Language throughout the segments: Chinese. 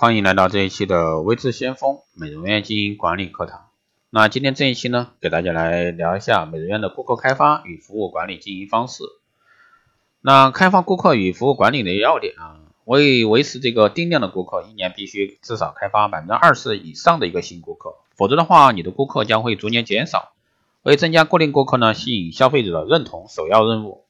欢迎来到这一期的微智先锋美容院经营管理课堂。那今天这一期呢，给大家来聊一下美容院的顾客开发与服务管理经营方式。那开发顾客与服务管理的要点啊，为维持这个定量的顾客，一年必须至少开发百分之二十以上的一个新顾客，否则的话，你的顾客将会逐年减少。为增加固定顾客呢，吸引消费者的认同，首要任务。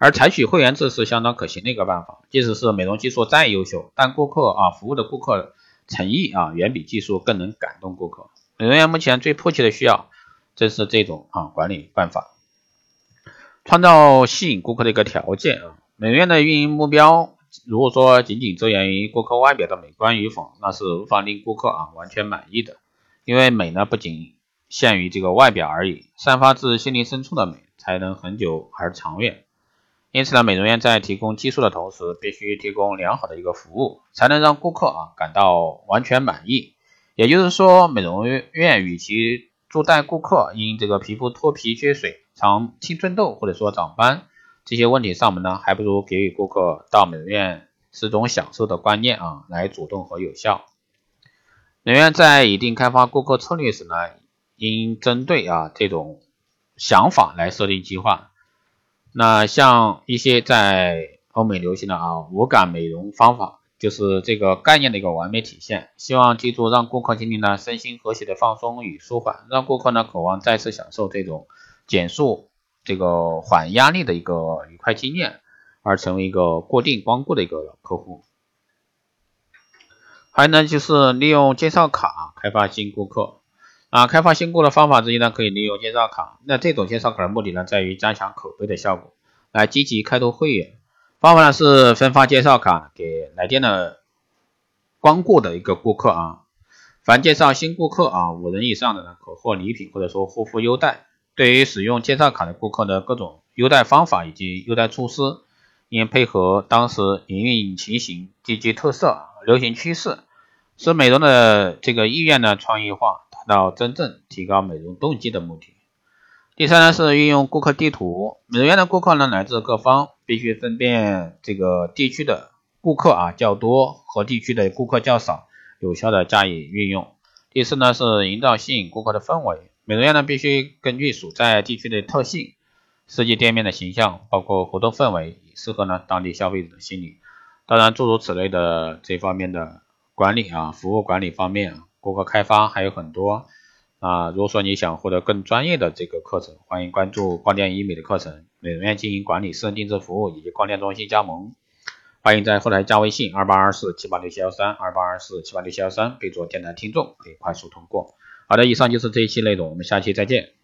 而采取会员制是相当可行的一个办法，即使是美容技术再优秀，但顾客啊服务的顾客诚意啊远比技术更能感动顾客。美容院目前最迫切的需要正是这种啊管理办法，创造吸引顾客的一个条件啊。美容院的运营目标，如果说仅仅着眼于顾客外表的美观与否，那是无法令顾客啊完全满意的。因为美呢不仅限于这个外表而已，散发自心灵深处的美才能恒久而长远。因此呢，美容院在提供技术的同时，必须提供良好的一个服务，才能让顾客啊感到完全满意。也就是说，美容院与其坐待顾客因这个皮肤脱皮、缺水、长青春痘或者说长斑这些问题上门呢，还不如给予顾客到美容院是种享受的观念啊，来主动和有效。美容院在拟定开发顾客策略时呢，应针对啊这种想法来设定计划。那像一些在欧美流行的啊无感美容方法，就是这个概念的一个完美体现。希望记住，让顾客经历呢身心和谐的放松与舒缓，让顾客呢渴望再次享受这种减速、这个缓压力的一个愉快经验，而成为一个固定光顾的一个客户。还有呢，就是利用介绍卡开发新顾客。啊，开发新顾的方法之一呢，可以利用介绍卡。那这种介绍卡的目的呢，在于加强口碑的效果，来积极开拓会员。方法呢是分发介绍卡给来电的光顾的一个顾客啊。凡介绍新顾客啊五人以上的呢，可获礼品或者说护肤优待。对于使用介绍卡的顾客的各种优待方法以及优待措施，应配合当时营运情形、地区特色、流行趋势，使美容的这个意愿呢创意化。到真正提高美容动机的目的。第三呢是运用顾客地图，美容院的顾客呢来自各方，必须分辨这个地区的顾客啊较多和地区的顾客较少，有效的加以运用。第四呢是营造吸引顾客的氛围，美容院呢必须根据所在地区的特性，设计店面的形象，包括活动氛围，适合呢当地消费者的心理。当然诸如此类的这方面的管理啊，服务管理方面啊。顾客开发还有很多啊，如果说你想获得更专业的这个课程，欢迎关注光电医美的课程、美容院经营管理、私人定制服务以及光电中心加盟。欢迎在后台加微信二八二四七八六七幺三二八二四七八六七幺三，备注电台听众，可以快速通过。好的，以上就是这一期内容，我们下期再见。